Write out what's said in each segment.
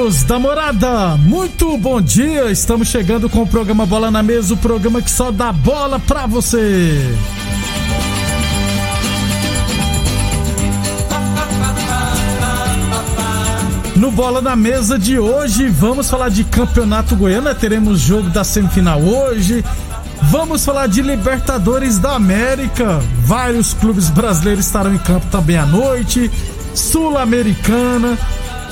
Amigos da morada, muito bom dia. Estamos chegando com o programa Bola na Mesa o programa que só dá bola pra você. No Bola na Mesa de hoje, vamos falar de Campeonato Goiano. Teremos jogo da semifinal hoje. Vamos falar de Libertadores da América. Vários clubes brasileiros estarão em campo também à noite. Sul-Americana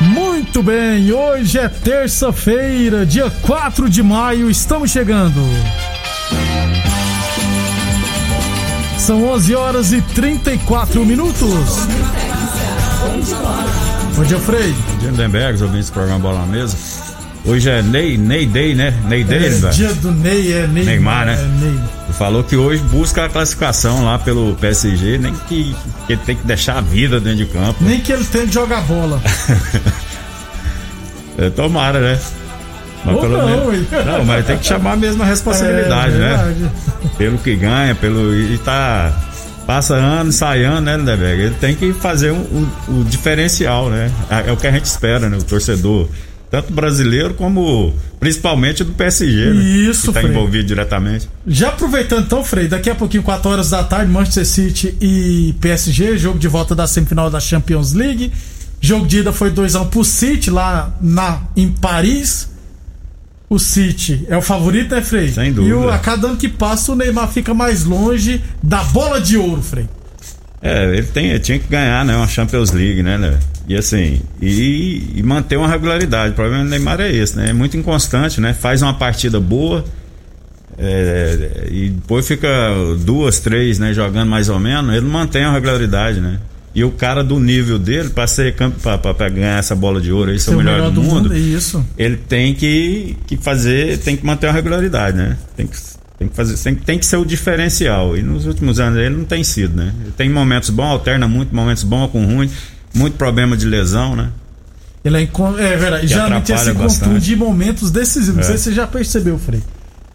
Muito bem, hoje é terça-feira, dia 4 de maio, estamos chegando. São 11 horas e 34 minutos. Bom dia, Frei. Bom dia, Lindenberg, ouvintes do programa Bola na Mesa. Hoje é Ney, Ney Day, né? Ney Day, é, velho. dia do Ney, é Ney, Neymar, né? É Ney. Falou que hoje busca a classificação lá pelo PSG, nem que, que ele tem que deixar a vida dentro de campo. Nem que ele tenha que jogar bola. é, tomara, né? Mas Ou pelo não, menos, não, mas tem que chamar mesmo a responsabilidade, é, né? Pelo que ganha, pelo. E tá. Passa ano, sai ano, né, Lindeberg? Ele tem que fazer o um, um, um, diferencial, né? É, é o que a gente espera, né? O torcedor tanto brasileiro como principalmente do PSG, né? Isso, que está envolvido diretamente. Já aproveitando então, Frei, daqui a pouquinho, 4 horas da tarde, Manchester City e PSG, jogo de volta da semifinal da Champions League. Jogo de ida foi 2x1 pro City lá na, em Paris. O City é o favorito, né, Frei? Sem dúvida. E o, a cada ano que passa, o Neymar fica mais longe da bola de ouro, Frei. É, ele, tem, ele tinha que ganhar, né? Uma Champions League, né, né? E assim, e, e, manter uma regularidade. O problema do Neymar é esse, né? É muito inconstante, né? Faz uma partida boa é, e depois fica duas, três, né? Jogando mais ou menos. Ele não mantém a regularidade, né? E o cara do nível dele, para ser para ganhar essa bola de ouro aí, ser o melhor, melhor do, do mundo, mundo isso. ele tem que, que fazer, tem que manter uma regularidade, né? Tem que tem que, fazer, tem, tem que ser o diferencial. E nos últimos anos ele não tem sido, né? Ele tem momentos bons, alterna muito, momentos bons com ruim, muito problema de lesão, né? Ele é, é verdade, geralmente se contunde momentos decisivos. É. Não sei se você já percebeu, Frei.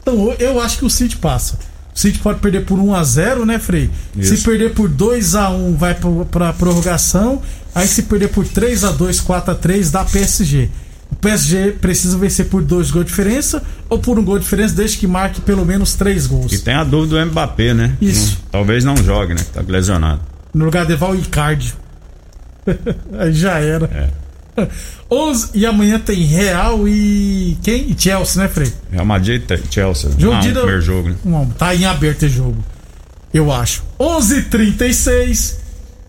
Então eu acho que o City passa. O City pode perder por 1 a 0 né, Frei? Isso. Se perder por 2 a 1 vai para prorrogação. Aí se perder por 3 a 2 4 a 3 dá PSG. O PSG precisa vencer por dois gols de diferença ou por um gol de diferença, desde que marque pelo menos três gols. E tem a dúvida do Mbappé, né? Isso. talvez não jogue, né? Tá lesionado. No lugar de Val Icardi. Aí já era. É. 11 e amanhã tem Real e quem? E Chelsea, né, Frei? Real Madrid e Chelsea. Jogo ah, de primeiro jogo, né? tá em aberto esse jogo. Eu acho. 11:36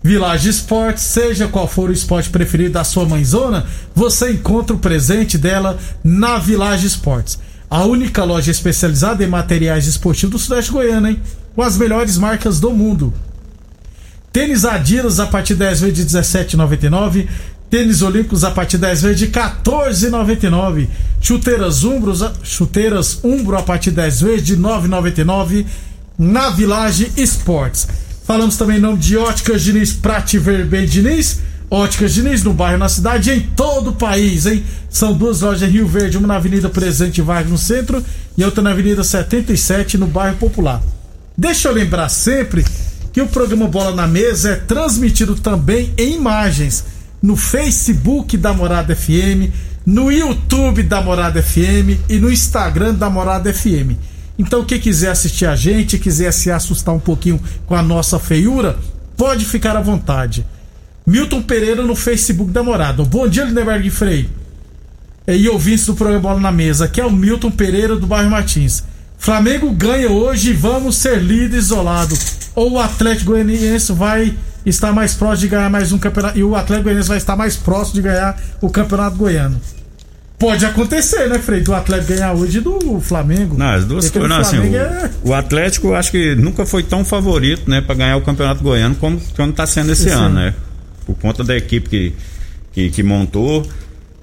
Village Esportes, seja qual for o esporte preferido da sua mãezona, você encontra o presente dela na Village Esportes. A única loja especializada em materiais esportivos do Sudeste Goiano, hein? Com as melhores marcas do mundo. Tênis Adidas a partir de 10 vezes de 17,99. Tênis Olímpicos a partir de 10 vezes de 14,99. Chuteiras chuteiras Umbro a partir de 10 vezes de 9,99 na Village Esportes. Falamos também em nome de Óticas Diniz, Prate Verben Diniz. Óticas Diniz, no bairro, na cidade em todo o país, hein? São duas lojas em Rio Verde, uma na Avenida Presidente Vargas, no centro, e outra na Avenida 77, no bairro Popular. Deixa eu lembrar sempre que o programa Bola na Mesa é transmitido também em imagens no Facebook da Morada FM, no YouTube da Morada FM e no Instagram da Morada FM. Então, quem quiser assistir a gente, quiser se assustar um pouquinho com a nossa feiura, pode ficar à vontade. Milton Pereira no Facebook da Morada. Bom dia, Lindenberg Frei. E ouvintes do programa Bola na Mesa. Aqui é o Milton Pereira do bairro Martins. Flamengo ganha hoje e vamos ser líder isolado. Ou o Atlético Goianiense vai estar mais próximo de ganhar mais um campeonato. E o Atlético Goianiense vai estar mais próximo de ganhar o campeonato goiano. Pode acontecer, né, Frei? Do Atlético ganhar hoje e do Flamengo. Não, as duas coisas. Não, assim, o, é... o, Atlético acho que nunca foi tão favorito, né, para ganhar o campeonato goiano como, como tá sendo esse, ano, ano, né? por conta da equipe que, que, que montou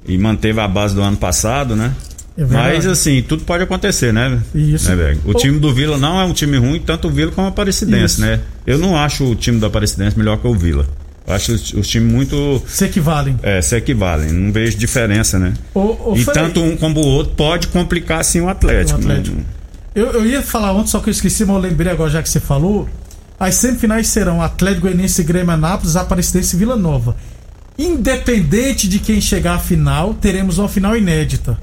e manteve a base do ano passado, né? É Mas assim, tudo pode acontecer, né? Isso. Né, o time do Vila não é um time ruim, tanto o Vila como a Aparecidense, Isso. né? Eu não acho o time da Aparecidense melhor que o Vila. Acho os, os times muito. Se equivalem. É, se equivalem. Não vejo diferença, né? O, o e tanto um como o outro pode complicar sim o Atlético. O Atlético. Eu, eu ia falar ontem, só que eu esqueci, mas eu lembrei agora já que você falou. As semifinais serão Atlético Goianiense, Grêmio Anápolis, Aparecidense e Vila Nova. Independente de quem chegar à final, teremos uma final inédita.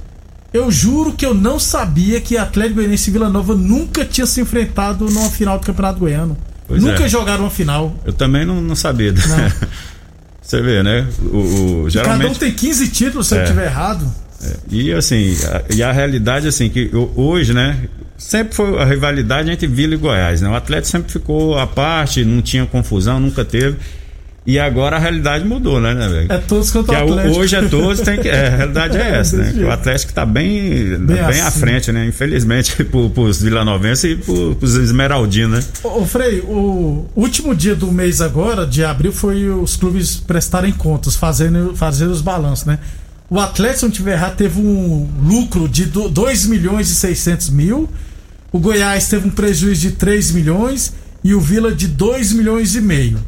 Eu juro que eu não sabia que Atlético Goianiense e Vila Nova nunca tinha se enfrentado numa final do Campeonato Goiano. Pois nunca é. jogaram uma final. Eu também não, não sabia. Não. Você vê, né? O, o, geralmente... Cada um tem 15 títulos, se é. eu estiver errado. É. E assim, a, e a realidade assim que hoje, né, sempre foi a rivalidade entre Vila e Goiás, né? O Atlético sempre ficou à parte, não tinha confusão, nunca teve. E agora a realidade mudou, né, né velho? É todos contra o Atlético. Hoje é todos, tem que. É, a realidade é essa, né? o Atlético está bem, bem, bem assim. à frente, né? Infelizmente, para os vilanovenses e para os esmeraldinos, né? Ô, ô, Frei, o último dia do mês agora, de abril, foi os clubes prestarem contas, fazendo, fazendo os balanços, né? O Atlético, se não tiver errado, teve um lucro de 2 milhões e 600 mil o Goiás teve um prejuízo de 3 milhões e o Vila de 2 milhões e meio.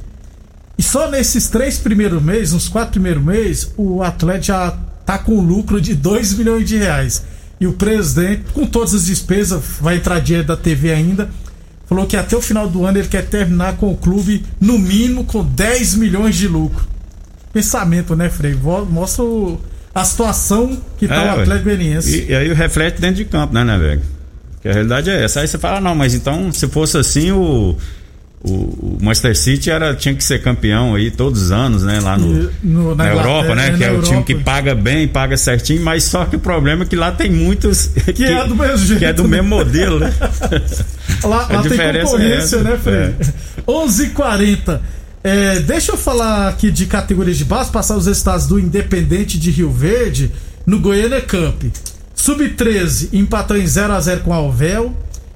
E só nesses três primeiros meses, nos quatro primeiros meses, o Atlético já tá com lucro de 2 milhões de reais. E o presidente, com todas as despesas, vai entrar dinheiro da TV ainda, falou que até o final do ano ele quer terminar com o clube, no mínimo, com 10 milhões de lucro. Pensamento, né, Frei? Mostra o, a situação que tá é, o Atlético Goianiense. E, e aí reflete dentro de campo, né, né, velho? Que a realidade é essa. Aí você fala, não, mas então, se fosse assim, o, o, Manchester City era, tinha que ser campeão aí todos os anos, né? Lá no, no na, na, Europa, né? É, que é o time que paga bem, paga certinho, mas só que o problema é que lá tem muitos. Que, que é do mesmo jeito. Que é do mesmo modelo, né? lá, lá tem concorrência, é né, Fred? É. 11:40 é, deixa eu falar aqui de categorias de base, passar os resultados do Independente de Rio Verde no Goiânia Cup. Sub-13 empatou em 0 a 0 com o Alvel.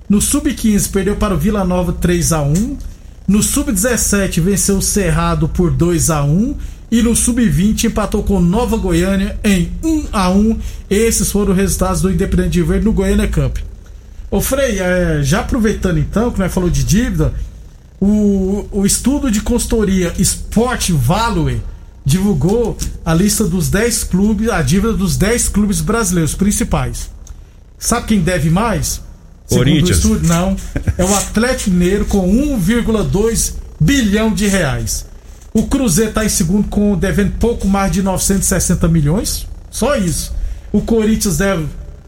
No Sub-15 perdeu para o Vila Nova 3 a 1. No Sub-17 venceu o Cerrado por 2 a 1 e no Sub-20 empatou com Nova Goiânia em 1 a 1. Esses foram os resultados do Independente Verde no Goiânia Cup. Ô Frei, é, já aproveitando então, que nós falou de dívida, o, o estudo de consultoria Sport Value divulgou a lista dos 10 clubes, a dívida dos 10 clubes brasileiros principais. Sabe quem deve mais? Corinthians. Segundo o estudo, não. É o Atlético Mineiro com 1,2 bilhão de reais. O Cruzeiro está em segundo com devendo pouco mais de 960 milhões. Só isso. O Corinthians deve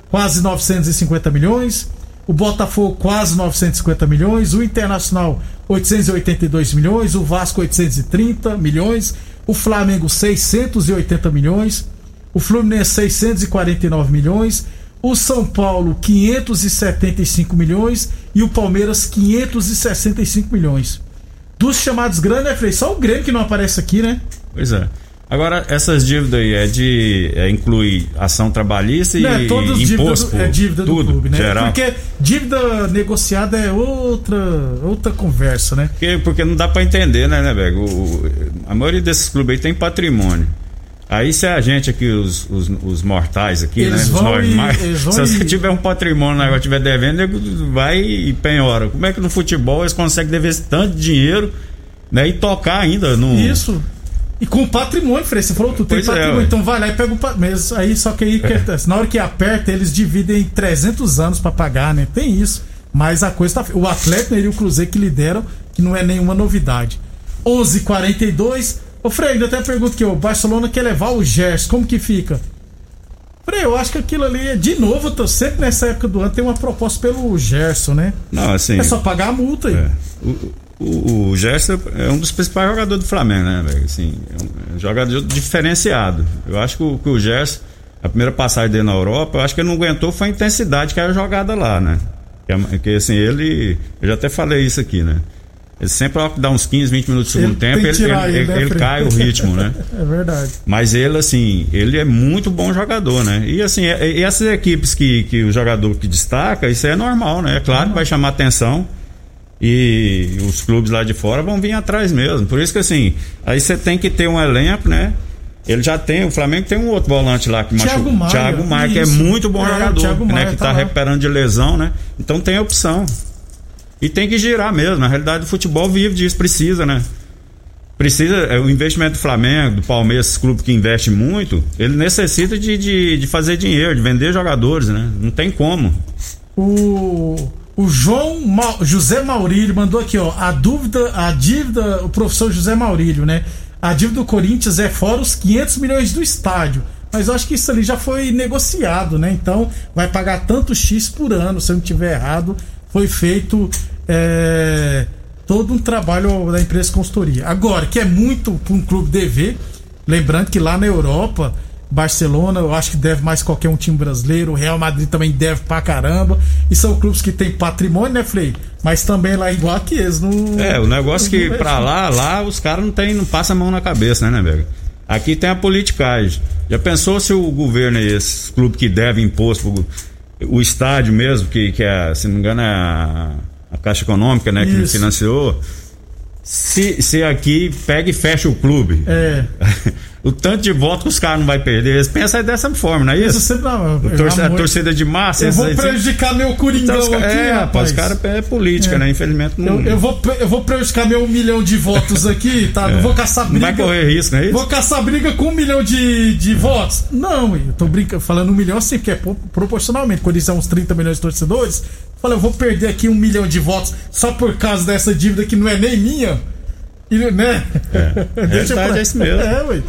quase 950 milhões. O Botafogo quase 950 milhões. O Internacional 882 milhões. O Vasco 830 milhões o Flamengo 680 milhões, o Fluminense 649 milhões, o São Paulo 575 milhões e o Palmeiras 565 milhões. Dos chamados grandes, né, Frei? Só o Grêmio que não aparece aqui, né? Pois é. Agora, essas dívidas aí é de. É, inclui ação trabalhista e não, é, todas imposto. Dívida, é dívida tudo, do clube, né? Geral. Porque dívida negociada é outra, outra conversa, né? Porque, porque não dá para entender, né, né, velho? A maioria desses clubes aí tem patrimônio. Aí se a gente aqui, os, os, os mortais aqui, eles né? Vão normais, e, se você tiver um patrimônio agora tiver devendo, vai e penhora. Como é que no futebol eles conseguem dever tanto dinheiro né, e tocar ainda no. Isso. E com patrimônio, Frei, você falou, tu tem Pois é, patrimônio, ué. então vai lá e pega o patrimônio. Aí, só que aí, acontece? na hora que aperta, eles dividem em 300 anos pra pagar, né? Tem isso. Mas a coisa tá. O Atlético né, e o Cruzeiro que lideram, que não é nenhuma novidade. 11:42 h 42 Ô, Frei, ainda tem a pergunta aqui, o Barcelona quer levar o Gers, como que fica? Frei, eu acho que aquilo ali, é de novo, eu tô sempre nessa época do ano, tem uma proposta pelo Gerson, né? Não, assim. É só pagar a multa aí. É. O, o, o Gerson é um dos principais jogadores do Flamengo, né, velho? Assim, é um, é jogador diferenciado. Eu acho que o, que o Gerson, a primeira passagem dele na Europa, eu acho que ele não aguentou foi a intensidade que era jogada lá, né? Que, é- que, assim, ele. Eu já até falei isso aqui, né? Ele sempre dá uns 15, 20 minutos do segundo Ele tempo, ele, ele, ele, né, ele- ele cai o ritmo, né? É verdade. Mas ele, assim, ele é muito bom jogador, né? E assim, é- essas equipes que, que o jogador que destaca, isso é normal, né? É claro que vai chamar atenção. E os clubes lá de fora vão vir atrás mesmo. Por isso que assim, aí você tem que ter um elenco, né? Ele já tem, o Flamengo tem um outro volante lá que Thiago machucou. Thiago Maia, que é muito bom É, jogador, né? Que tá tá recuperando de lesão, né? Então tem opção. E tem que girar mesmo. Na realidade, o futebol vive disso, precisa, né? Precisa, é, o investimento do Flamengo, do Palmeiras, esse clube que investe muito, ele necessita de, de, de fazer dinheiro, de vender jogadores, né? Não tem como. O, o João Ma- José Maurílio mandou aqui, ó. A dúvida, a dívida, o professor José Maurílio, né? A dívida do Corinthians é fora os 500 milhões do estádio. Mas eu acho que isso ali já foi negociado, né? Então vai pagar tanto X por ano, se eu não tiver errado. Foi feito é, todo um trabalho da empresa consultoria. Agora, que é muito para um clube dever, lembrando que lá na Europa, Barcelona, eu acho que deve mais qualquer um time brasileiro, o Real Madrid também deve pra caramba. E são clubes que têm patrimônio, né, Frei? Mas também lá igual aqui, eles não. É, o negócio que pra lá, lá os caras não tem, não passa a mão na cabeça, né, né, velho? Aqui tem a politicagem. Já pensou se o governo, esses clubes que devem imposto, pro- o estádio mesmo, que, que é, se não me engano, é a, a Caixa Econômica, né, que Isso. financiou. Se, se aqui pega e fecha o clube. É. o tanto de votos que os caras não vai perder. Eles pensam dessa forma, não é Isso não. A torcida de massa. Eu vou prejudicar meu Coringão Então, os ca- aqui, é, rapaz, os caras é política, É. né? Infelizmente não. Eu, eu vou, eu vou prejudicar meu um milhão de votos aqui, tá? Não vou caçar Não briga. vai correr risco, não é isso? Vou caçar briga com um milhão de, de votos? Não, eu tô brincando, falando um milhão assim, porque é pro- proporcionalmente. Quando isso é uns 30 milhões de torcedores, falei, eu vou perder aqui um milhão de votos só por causa dessa dívida que não é nem minha. E, né? realidade é isso mesmo. É, ué.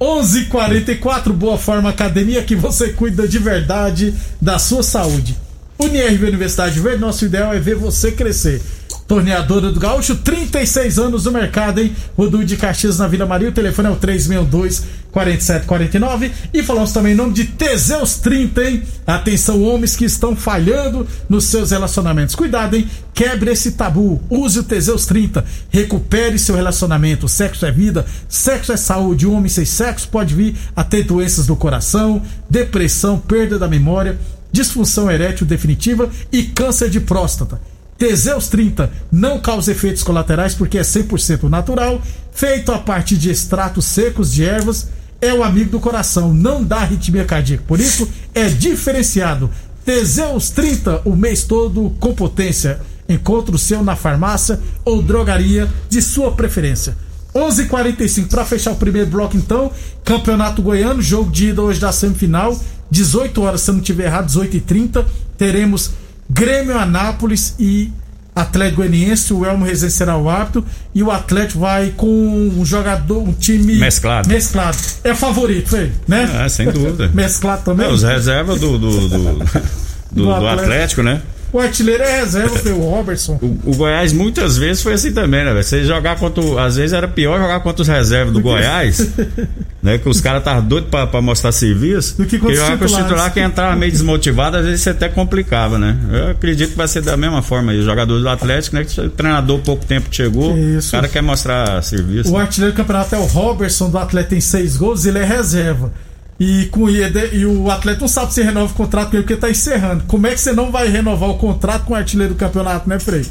11:44 Boa Forma Academia, que você cuida de verdade da sua saúde. Unirv Universidade Verde, nosso ideal é ver você crescer. Torneadora do Gaúcho, 36 anos no mercado, hein? Rodul de Caxias na Vila Maria, o telefone é o 362 4749 e falamos também em nome de Teseus 30, hein? Atenção, homens que estão falhando nos seus relacionamentos. Cuidado, hein? Quebre esse tabu. Use o Teseus 30. Recupere seu relacionamento. Sexo é vida, sexo é saúde. Um homem sem sexo pode vir a ter doenças do coração, depressão, perda da memória, disfunção erétil definitiva e câncer de próstata. Teseus 30 não causa efeitos colaterais porque é 100% natural, feito a partir de extratos secos de ervas, é o amigo do coração, não dá arritmia cardíaca. Por isso é diferenciado. Teseus 30 o mês todo com potência. Encontre o seu na farmácia ou drogaria de sua preferência. 11:45 para fechar o primeiro bloco então, Campeonato Goiano, jogo de ida hoje da semifinal, 18 horas, se eu não tiver errado, 18h30, teremos Grêmio Anápolis e Atlético Goianiense, o Elmo Rezende será o árbitro e o Atlético vai com um jogador, um time Mesclado. Mesclado. É favorito, foi, né? É, sem dúvida. Mesclado também. É, os reservas do, do, do, do- do Atlético. Atlético, né? O artilheiro é reserva, foi o Robertson. O, o Goiás muitas vezes foi assim também, né? velho? Você jogar contra. o- Às vezes era pior jogar contra os reservas do Goiás, né? Que os caras estavam doidos pra, pra mostrar serviço. Do que contra jogar com os titulares. titulares que entrava meio desmotivado, às vezes você até complicava, né? Eu acredito que vai ser da mesma forma aí. Os jogadores do Atlético, né? Que o treinador pouco tempo chegou, Isso. o cara quer mostrar serviço. O né? artilheiro do campeonato é o Robertson, do Atlético tem seis gols, ele é reserva. E, com, e, e o Atlético não sabe se renova o contrato com ele porque tá encerrando. Como é que você não vai renovar o contrato com o artilheiro do campeonato, né, Frei?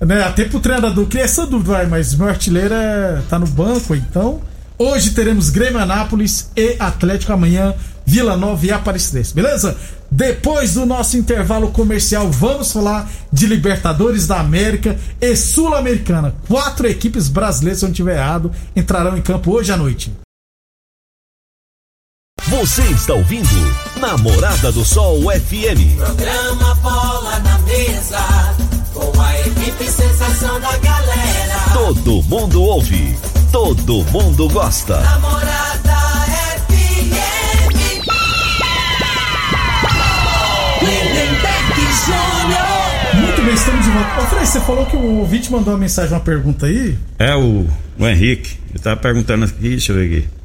Né, até pro treinador cria essa dúvida, vai, mas meu artilheiro é, tá no banco, então. Hoje teremos Grêmio Anápolis e Atlético amanhã, Vila Nova e Aparecidense, beleza? Depois do nosso intervalo comercial, vamos falar de Libertadores da América e Sul-Americana. Quatro equipes brasileiras, se eu não estiver errado, entrarão em campo hoje à noite. Você está ouvindo Namorada do Sol FM. Programa Bola na Mesa, com a equipe sensação da galera. Todo mundo ouve, todo mundo gosta. Namorada FM. Lindenberg Júnior. Muito bem, estamos de volta. Ô, Frei, você falou que o ouvinte mandou uma mensagem, uma pergunta aí. É o, o Henrique. Ele tava perguntando aqui, deixa eu ver aqui.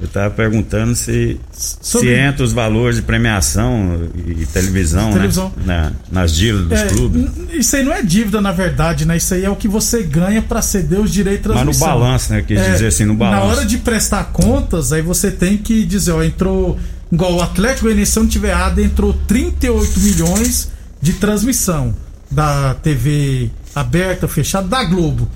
Eu tava perguntando se, Sobre- se entra os valores de premiação e televisão, Televisão. né? Na- nas dívidas dos É, clubes. isso aí não é dívida, na verdade, né? Isso aí é o que você ganha pra ceder os direitos de Mas no transmissão. balanço, né? Quis É, dizer assim, no Na balanço. hora de prestar contas, aí você tem que dizer, ó, entrou. Igual o Atlético Goianiense, não tiver errado, entrou 38 milhões de transmissão da TV aberta, fechada, da Globo.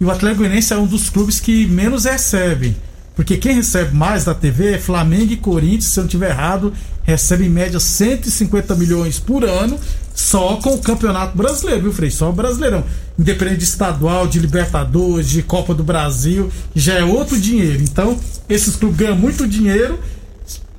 E o Atlético Goianiense é um dos clubes que menos recebem. Porque quem recebe mais da TV é Flamengo e Corinthians, se eu não estiver errado, recebe em média 150 milhões por ano só com o Campeonato Brasileiro, viu, Frei? Só o Brasileirão. Independente de estadual, de Libertadores, de Copa do Brasil, já é outro dinheiro. Então, esses clubes ganham muito dinheiro,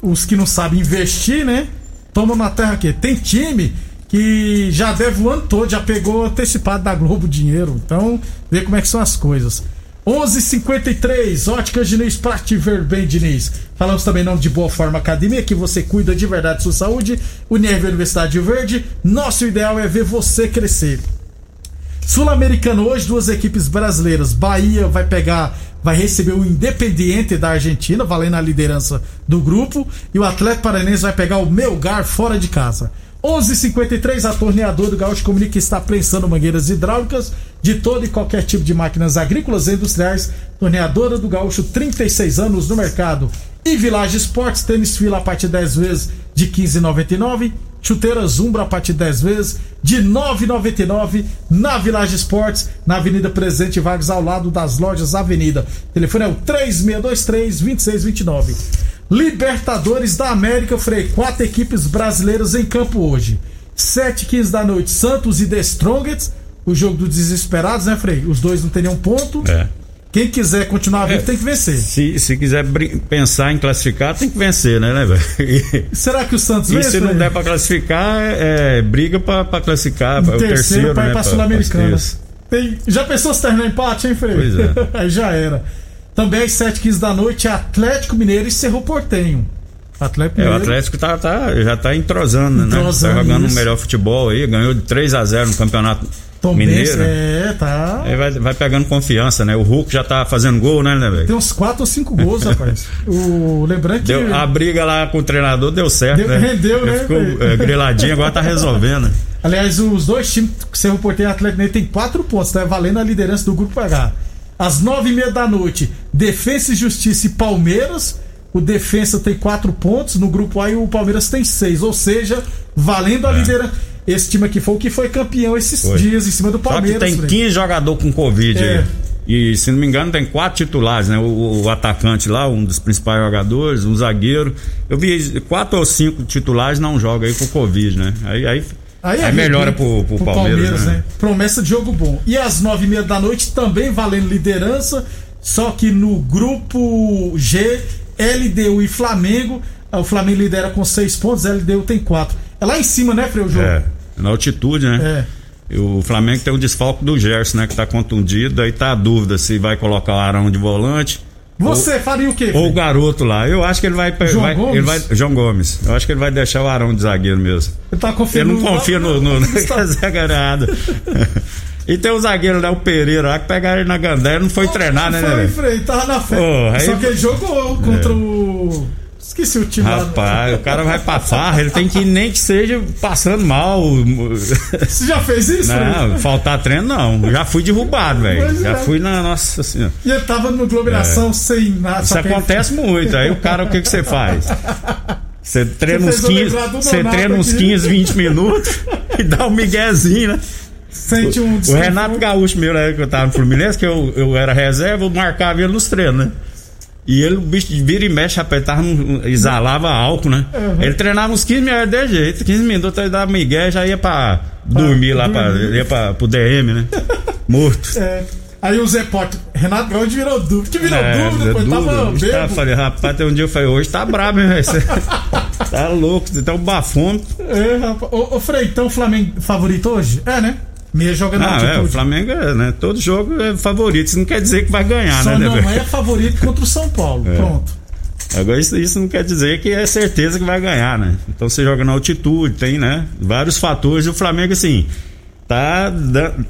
os que não sabem investir, né? Tomam na terra aqui. Tem time que já deve o ano todo, já pegou antecipado da Globo dinheiro. Então, vê como é que são as coisas. 11:53 Óticas Diniz pra te ver bem, Diniz. Falamos também nome de Boa Forma Academia, que você cuida de verdade sua saúde. Unirv Universidade Verde. Nosso ideal é ver você crescer. Sul-Americano hoje, duas equipes brasileiras. Bahia vai pegar, vai receber o Independiente da Argentina, valendo a liderança do grupo. E o Atlético Paranense vai pegar o Melgar fora de casa. 11:53 a torneadora do Gaúcho comunica está prensando mangueiras hidráulicas de todo e qualquer tipo de máquinas agrícolas e industriais. Torneadora do Gaúcho, 36 anos no mercado. E Village Esportes, tênis fila a partir de 10 vezes de 15,99. Chuteiras Umbra a partir de 10 vezes de 9,99 na Village Esportes, na Avenida Presidente Vargas, ao lado das lojas Avenida. O telefone é o 3623-2629. Libertadores da América, Frei. Quatro equipes brasileiras em campo hoje. 7 15 da noite, Santos e The Strongest. O jogo dos desesperados, né, Frei? Os dois não teriam ponto. É. Quem quiser continuar vivo É. tem que vencer. Se, se quiser pensar em classificar, tem que vencer, né, né, velho? Será que o Santos E vence? se não der pra classificar, é, briga pra, pra classificar. pra- o terceiro, terceiro, pra ir né, pra Sul-Americana. Já pensou se terminar empate, hein, Frei? Pois é. Aí já era. Também às 7h15 da noite, Atlético Mineiro e Cerro Portenho. Atlético É, o. Atlético tá, tá- já tá entrosando, Entrosando, né? Tá jogando um isso. melhor futebol aí, ganhou de 3 a 0 no Campeonato Tom Mineiro. Benz, é, tá. Aí vai, vai pegando confiança, né? O Hulk já tá fazendo gol, né, né, velho? Tem uns 4 ou 5 gols, rapaz. O, lembrando que. Deu- a briga lá com o treinador deu certo, Deu- né? rendeu, né, Ficou é, griladinho, agora tá resolvendo. Aliás, os dois times, Cerro Porteiro e Atlético Mineiro, tem 4 pontos, tá valendo a liderança do grupo H. Às 9h30 da noite, Defensa e Justiça e Palmeiras. O Defensa tem 4 pontos, no grupo A e o Palmeiras tem 6. Ou seja, valendo a liderança. Esse time aqui foi o que foi campeão esses É. Foi. dias em cima do Só que Palmeiras. tem Frei. 15 jogadores com Covid É. aí. E se não me engano, tem quatro titulares, né? O, o atacante lá, um dos principais jogadores, um zagueiro. Eu vi quatro ou cinco titulares não jogam aí com Covid, né? Aí, aí, Aí, aí melhora pro, pro, Palmeiras, né? Promessa de jogo bom. E às nove e meia da noite também valendo liderança, só que no grupo G, LDU e Flamengo. O Flamengo lidera com seis pontos, LDU tem quatro. É lá em cima, né, Frei, o jogo? É, na altitude, né? É. E O Flamengo tem o desfalque do Gerson, né? Que tá contundido, aí tá a dúvida se vai colocar o Arão de volante. Você faria o quê? Ou o garoto lá. Eu acho que ele vai, João vai- Gomes? ele vai. João Gomes. Eu acho que ele vai deixar o Arão de zagueiro mesmo. Ele tá Eu confiando não confio no, no, no Está- zagueirado. E tem o zagueiro lá, o Pereira, lá, que pegaram ele na gandaia, não foi treinar, né, Foi, né? Frei, tava na frente. Pô, aí- Só que ele jogou contra o. Esqueci o time lá. Rapaz, o cara vai pra farra, ele tem que ir nem que seja passando mal. Você já fez isso? Não, faltar treino não. Já fui derrubado, velho. Já é. fui na nossa senhora. E ele tava numa aglomeração sem nada. É. Isso que ele- acontece muito. Aí o cara, o que que você faz? Você treina Você uns fez eu 15, lembrar do você treina uns aqui. 15, 20 minutos e dá um miguezinho, né? Sente um O Renato Gaúcho, meu, né, que eu tava no Fluminense, que eu, eu era reserva, eu marcava ele nos treinos, né? E ele, o bicho vira e mexe, apertava, exalava álcool, né? Uhum. Ele treinava uns 15 minutos de jeito, 15 minutos ele dava migué já ia pra dormir lá, pra, ia pra, pro DM, né? Morto. É. Aí o Zé Pote, Renato Gaúcho virou dúvida. Que virou é, dúvida, depois tava bebo. Tá, falei, rapaz, tem um dia eu falei, hoje tá brabo, hein, velho? tá louco, você tá um bafômetro. É, rapaz. O Flamengo favorito hoje? É, né? Meia joga na ah, é, o Flamengo é, né? Todo jogo é favorito. Isso não quer dizer que vai ganhar, Só né? Não é favorito contra o São Paulo. É. Pronto. Agora isso, isso, não quer dizer que é certeza que vai ganhar, né? Então você joga na altitude, tem, né? Vários fatores. E o Flamengo, assim, tá,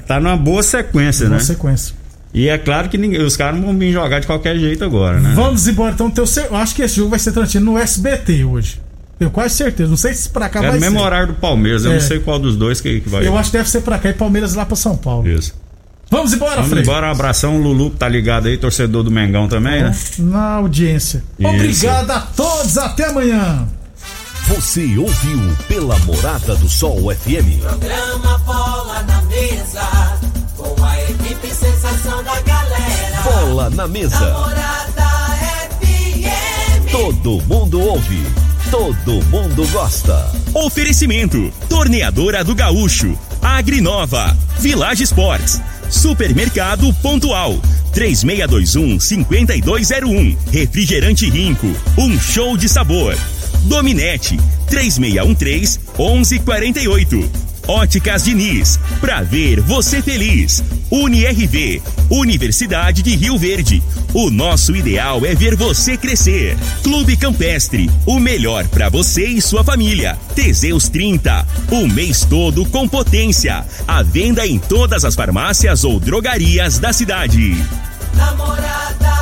tá numa boa sequência, boa né? Boa sequência. E é claro que ninguém, os caras não vão vir jogar de qualquer jeito agora, né? Vamos embora, então. Teu, eu acho que esse jogo vai ser transmitido no SBT hoje. Tenho quase certeza. Não sei se pra cá é vai ser. É mesmo horário do Palmeiras. Eu é. não sei qual dos dois que, que vai. Eu acho que deve ser pra cá e Palmeiras lá pra São Paulo. Isso. Vamos embora, Vamos Frei. embora. Um abração, Lulu, que tá ligado aí, torcedor do Mengão também, né? Na audiência. Isso. Obrigado a todos. Até amanhã. Você ouviu pela Morada do Sol FM. Programa Bola na Mesa. Com a equipe sensação da galera. Bola na Mesa. Morada FM. Todo mundo ouve todo mundo gosta. Oferecimento: Torneadora do Gaúcho, Agrinova, Village Sports, Supermercado Pontual, 3621 5201, Refrigerante Rinco, um show de sabor. Dominete, 3613 1148. Óticas Diniz, pra ver você feliz. UniRV, Universidade de Rio Verde. O nosso ideal é ver você crescer. Clube Campestre, o melhor para você e sua família. Teseus 30, o mês todo com potência. A venda em todas as farmácias ou drogarias da cidade. Namorada